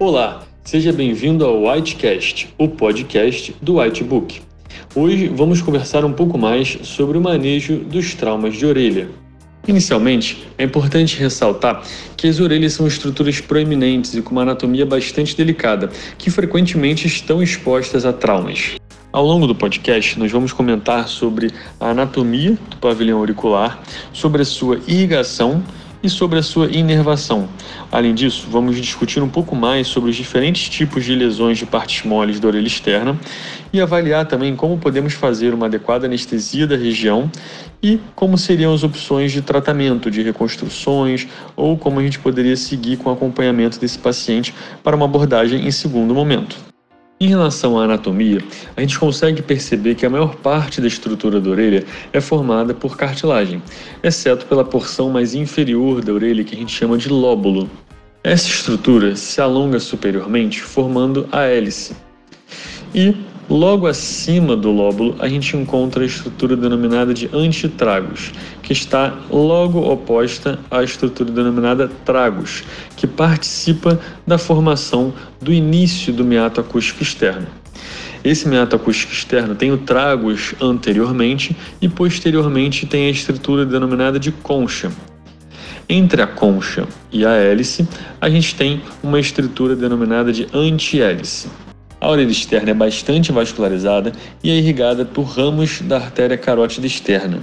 Olá, seja bem-vindo ao Whitecast, o podcast do Whitebook. Hoje vamos conversar um pouco mais sobre o manejo dos traumas de orelha. Inicialmente, é importante ressaltar que as orelhas são estruturas proeminentes e com uma anatomia bastante delicada, que frequentemente estão expostas a traumas. Ao longo do podcast, nós vamos comentar sobre a anatomia do pavilhão auricular, sobre a sua irrigação e sobre a sua inervação. Além disso, vamos discutir um pouco mais sobre os diferentes tipos de lesões de partes moles da orelha externa e avaliar também como podemos fazer uma adequada anestesia da região e como seriam as opções de tratamento, de reconstruções ou como a gente poderia seguir com o acompanhamento desse paciente para uma abordagem em segundo momento. Em relação à anatomia, a gente consegue perceber que a maior parte da estrutura da orelha é formada por cartilagem, exceto pela porção mais inferior da orelha que a gente chama de lóbulo. Essa estrutura se alonga superiormente, formando a hélice. E Logo acima do lóbulo, a gente encontra a estrutura denominada de antitragos, que está logo oposta à estrutura denominada tragos, que participa da formação do início do meato acústico externo. Esse meato acústico externo tem o tragos anteriormente e posteriormente tem a estrutura denominada de concha. Entre a concha e a hélice, a gente tem uma estrutura denominada de antihélice. A orelha externa é bastante vascularizada e é irrigada por ramos da artéria carótida externa.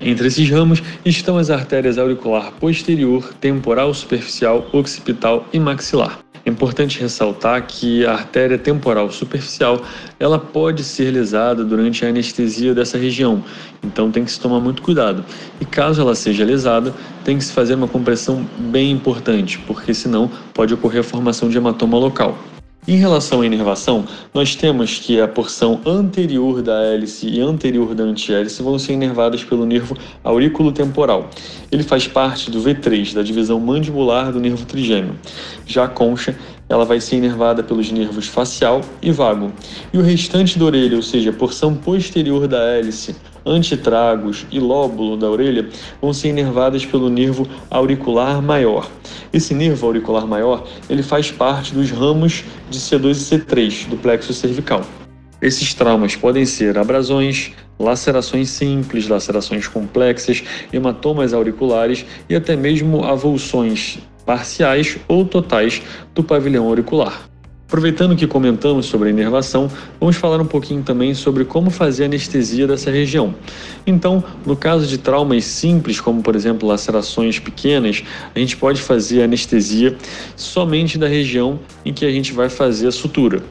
Entre esses ramos estão as artérias auricular posterior, temporal superficial, occipital e maxilar. É importante ressaltar que a artéria temporal superficial ela pode ser lesada durante a anestesia dessa região, então tem que se tomar muito cuidado. E caso ela seja lesada, tem que se fazer uma compressão bem importante, porque senão pode ocorrer a formação de hematoma local. Em relação à inervação, nós temos que a porção anterior da hélice e anterior da antihélice vão ser inervadas pelo nervo aurículo temporal. Ele faz parte do V3, da divisão mandibular do nervo trigêmeo. Já a concha, ela vai ser inervada pelos nervos facial e vago. E o restante da orelha, ou seja, a porção posterior da hélice, antitragos e lóbulo da orelha vão ser inervadas pelo nervo auricular maior. Esse nervo auricular maior, ele faz parte dos ramos de C2 e C3 do plexo cervical. Esses traumas podem ser abrasões, lacerações simples, lacerações complexas, hematomas auriculares e até mesmo avulsões parciais ou totais do pavilhão auricular. Aproveitando que comentamos sobre a inervação, vamos falar um pouquinho também sobre como fazer anestesia dessa região. Então, no caso de traumas simples, como por exemplo lacerações pequenas, a gente pode fazer anestesia somente da região em que a gente vai fazer a sutura.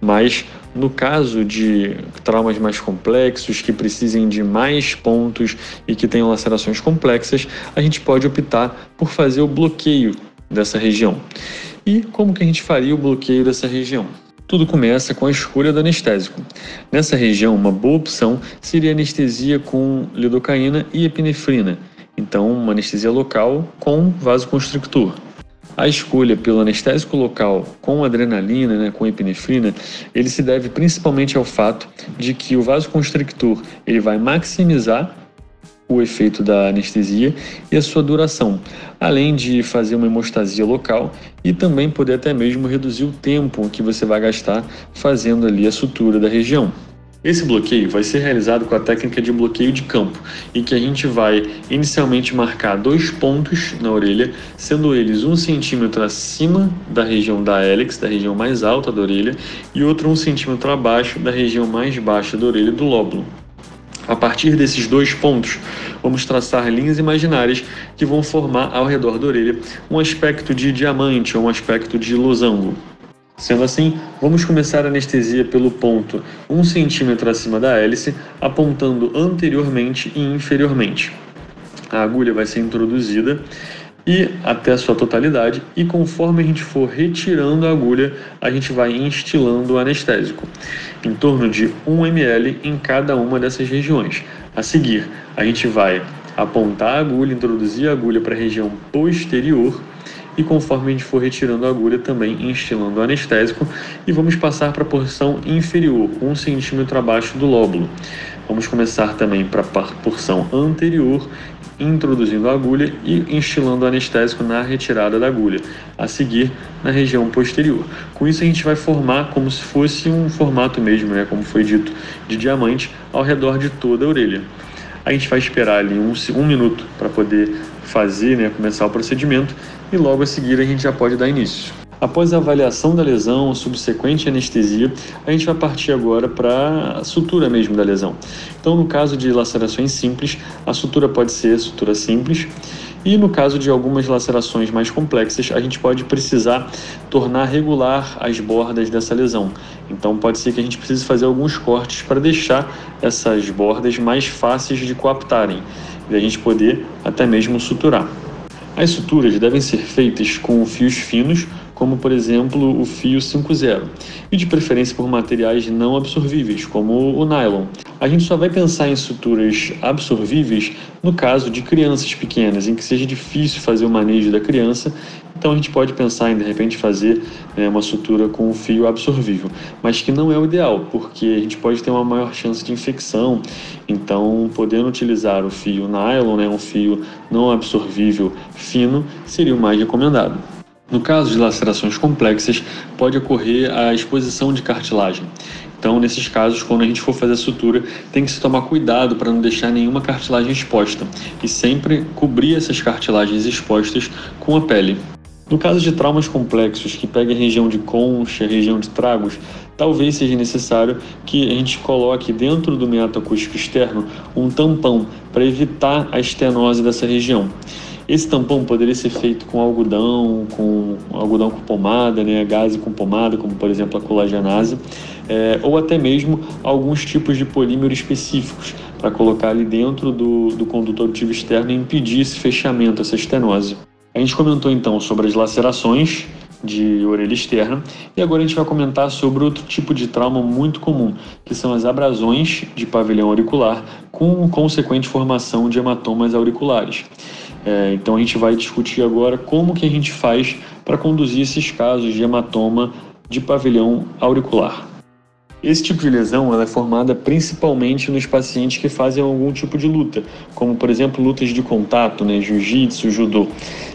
Mas no caso de traumas mais complexos, que precisem de mais pontos e que tenham lacerações complexas, a gente pode optar por fazer o bloqueio dessa região. E como que a gente faria o bloqueio dessa região? Tudo começa com a escolha do anestésico. Nessa região, uma boa opção seria anestesia com lidocaína e epinefrina, então uma anestesia local com vasoconstrictor. A escolha pelo anestésico local com adrenalina, né, com epinefrina, ele se deve principalmente ao fato de que o vasoconstrictor ele vai maximizar o efeito da anestesia e a sua duração, além de fazer uma hemostasia local e também poder até mesmo reduzir o tempo que você vai gastar fazendo ali a sutura da região. Esse bloqueio vai ser realizado com a técnica de bloqueio de campo, em que a gente vai inicialmente marcar dois pontos na orelha, sendo eles um centímetro acima da região da hélix, da região mais alta da orelha, e outro um centímetro abaixo da região mais baixa da orelha do lóbulo. A partir desses dois pontos, vamos traçar linhas imaginárias que vão formar ao redor da orelha um aspecto de diamante ou um aspecto de losango. Sendo assim, vamos começar a anestesia pelo ponto 1 cm acima da hélice, apontando anteriormente e inferiormente. A agulha vai ser introduzida e até a sua totalidade, e conforme a gente for retirando a agulha, a gente vai instilando o anestésico, em torno de 1 ml em cada uma dessas regiões. A seguir, a gente vai apontar a agulha, introduzir a agulha para a região posterior e conforme a gente for retirando a agulha também instilando o anestésico e vamos passar para a porção inferior, um centímetro abaixo do lóbulo. Vamos começar também para a porção anterior, introduzindo a agulha e instilando o anestésico na retirada da agulha, a seguir na região posterior. Com isso a gente vai formar como se fosse um formato mesmo, né, como foi dito, de diamante ao redor de toda a orelha. A gente vai esperar ali um, um minuto para poder fazer, né, começar o procedimento e logo a seguir a gente já pode dar início. Após a avaliação da lesão, subsequente anestesia, a gente vai partir agora para a sutura mesmo da lesão. Então, no caso de lacerações simples, a sutura pode ser sutura simples, e no caso de algumas lacerações mais complexas, a gente pode precisar tornar regular as bordas dessa lesão. Então, pode ser que a gente precise fazer alguns cortes para deixar essas bordas mais fáceis de coaptarem e a gente poder até mesmo suturar. As suturas devem ser feitas com fios finos como por exemplo o fio 5.0, e de preferência por materiais não absorvíveis, como o nylon. A gente só vai pensar em suturas absorvíveis no caso de crianças pequenas, em que seja difícil fazer o manejo da criança, então a gente pode pensar em de repente fazer né, uma sutura com um fio absorvível, mas que não é o ideal, porque a gente pode ter uma maior chance de infecção. Então, podendo utilizar o fio nylon, né, um fio não absorvível fino, seria o mais recomendado. No caso de lacerações complexas, pode ocorrer a exposição de cartilagem. Então, nesses casos, quando a gente for fazer a sutura, tem que se tomar cuidado para não deixar nenhuma cartilagem exposta e sempre cobrir essas cartilagens expostas com a pele. No caso de traumas complexos que pegam a região de concha, região de tragos, talvez seja necessário que a gente coloque dentro do meato acústico externo um tampão para evitar a estenose dessa região. Esse tampão poderia ser feito com algodão, com algodão com pomada, né, gase com pomada, como por exemplo a colagenase, é, ou até mesmo alguns tipos de polímero específicos para colocar ali dentro do, do condutor auditivo externo e impedir esse fechamento, essa estenose. A gente comentou então sobre as lacerações de orelha externa e agora a gente vai comentar sobre outro tipo de trauma muito comum, que são as abrasões de pavilhão auricular com consequente formação de hematomas auriculares. É, então a gente vai discutir agora como que a gente faz para conduzir esses casos de hematoma de pavilhão auricular. Esse tipo de lesão é formada principalmente nos pacientes que fazem algum tipo de luta, como por exemplo lutas de contato, né, jiu-jitsu, judô.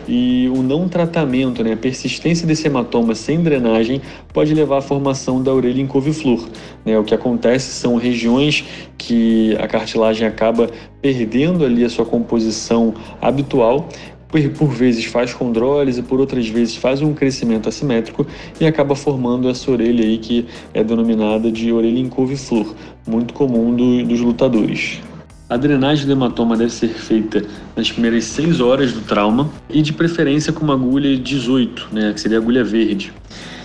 E o não tratamento, né, a persistência desse hematoma sem drenagem pode levar à formação da orelha em couve-flor. Né? O que acontece são regiões que a cartilagem acaba perdendo ali a sua composição habitual por vezes faz condrólise, por outras vezes faz um crescimento assimétrico e acaba formando essa orelha aí que é denominada de orelha em couve-flor, muito comum do, dos lutadores. A drenagem do hematoma deve ser feita nas primeiras 6 horas do trauma e de preferência com uma agulha 18, né, que seria a agulha verde.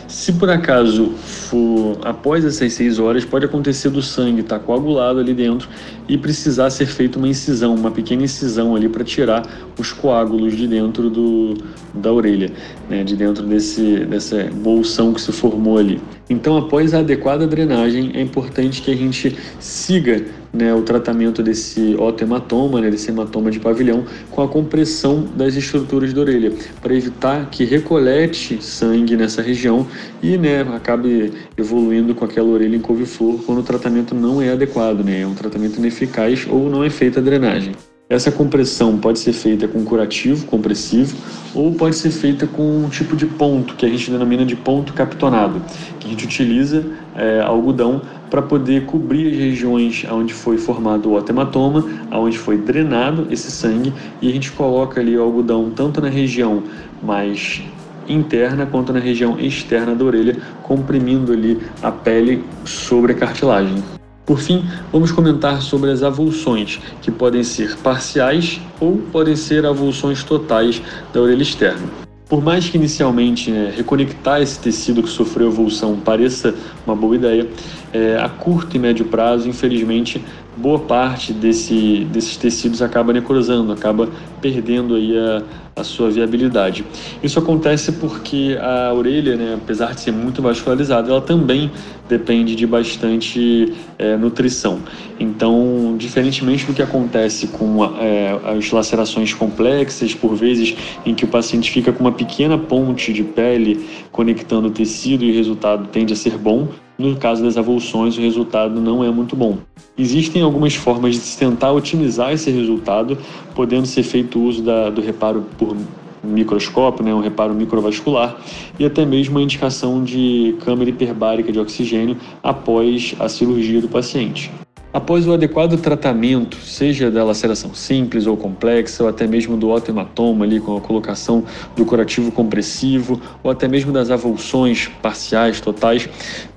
Se por acaso for após essas seis horas, pode acontecer do sangue estar tá coagulado ali dentro e precisar ser feita uma incisão, uma pequena incisão ali para tirar os coágulos de dentro do, da orelha, né, de dentro desse, dessa bolsão que se formou ali. Então, após a adequada drenagem, é importante que a gente siga né, o tratamento desse otohematoma, né, desse hematoma de pavilhão, com a compressão das estruturas da orelha, para evitar que recolete sangue nessa região e né, acabe evoluindo com aquela orelha em couve-flor quando o tratamento não é adequado, né, é um tratamento ineficaz ou não é feita a drenagem. Essa compressão pode ser feita com curativo, compressivo, ou pode ser feita com um tipo de ponto, que a gente denomina de ponto captonado, que a gente utiliza é, algodão para poder cobrir as regiões onde foi formado o hematoma, onde foi drenado esse sangue, e a gente coloca ali o algodão tanto na região mais interna quanto na região externa da orelha, comprimindo ali a pele sobre a cartilagem. Por fim, vamos comentar sobre as avulsões, que podem ser parciais ou podem ser avulsões totais da orelha externa. Por mais que inicialmente né, reconectar esse tecido que sofreu avulsão pareça uma boa ideia, é, a curto e médio prazo, infelizmente, boa parte desse, desses tecidos acaba necrosando, acaba perdendo aí a, a sua viabilidade. Isso acontece porque a orelha, né, apesar de ser muito vascularizada, ela também depende de bastante é, nutrição. Então, diferentemente do que acontece com é, as lacerações complexas, por vezes em que o paciente fica com uma pequena ponte de pele conectando o tecido e o resultado tende a ser bom, no caso das avulsões, o resultado não é muito bom. Existem algumas formas de se tentar otimizar esse resultado, podendo ser feito uso da, do reparo por microscópio, né, um reparo microvascular, e até mesmo a indicação de câmara hiperbárica de oxigênio após a cirurgia do paciente. Após o adequado tratamento, seja da laceração simples ou complexa, ou até mesmo do otohematoma ali com a colocação do curativo compressivo, ou até mesmo das avulsões parciais, totais,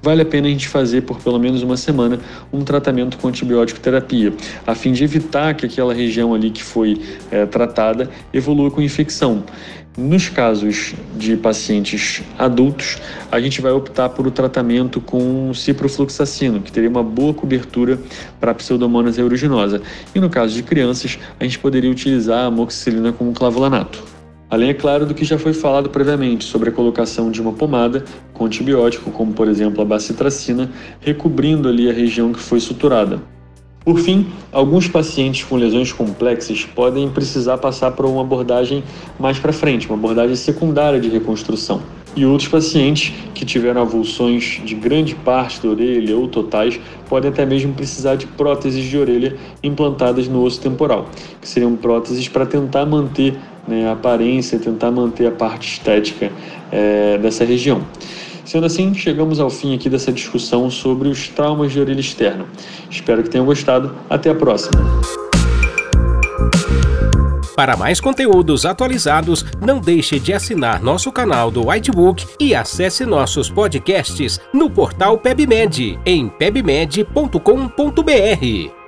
vale a pena a gente fazer por pelo menos uma semana um tratamento com antibiótico terapia, a fim de evitar que aquela região ali que foi é, tratada evolua com infecção. Nos casos de pacientes adultos, a gente vai optar por o tratamento com ciprofloxacino, que teria uma boa cobertura para a pseudomonas aeruginosa. E no caso de crianças, a gente poderia utilizar a amoxicilina como clavulanato. Além, é claro, do que já foi falado previamente sobre a colocação de uma pomada com antibiótico, como por exemplo a bacitracina, recobrindo ali a região que foi suturada. Por fim, alguns pacientes com lesões complexas podem precisar passar por uma abordagem mais para frente, uma abordagem secundária de reconstrução. E outros pacientes que tiveram avulsões de grande parte da orelha ou totais podem até mesmo precisar de próteses de orelha implantadas no osso temporal, que seriam próteses para tentar manter né, a aparência, tentar manter a parte estética é, dessa região. Sendo assim, chegamos ao fim aqui dessa discussão sobre os traumas de orelha externa. Espero que tenham gostado. Até a próxima! Para mais conteúdos atualizados, não deixe de assinar nosso canal do Whitebook e acesse nossos podcasts no portal PebMed em pebmed.com.br.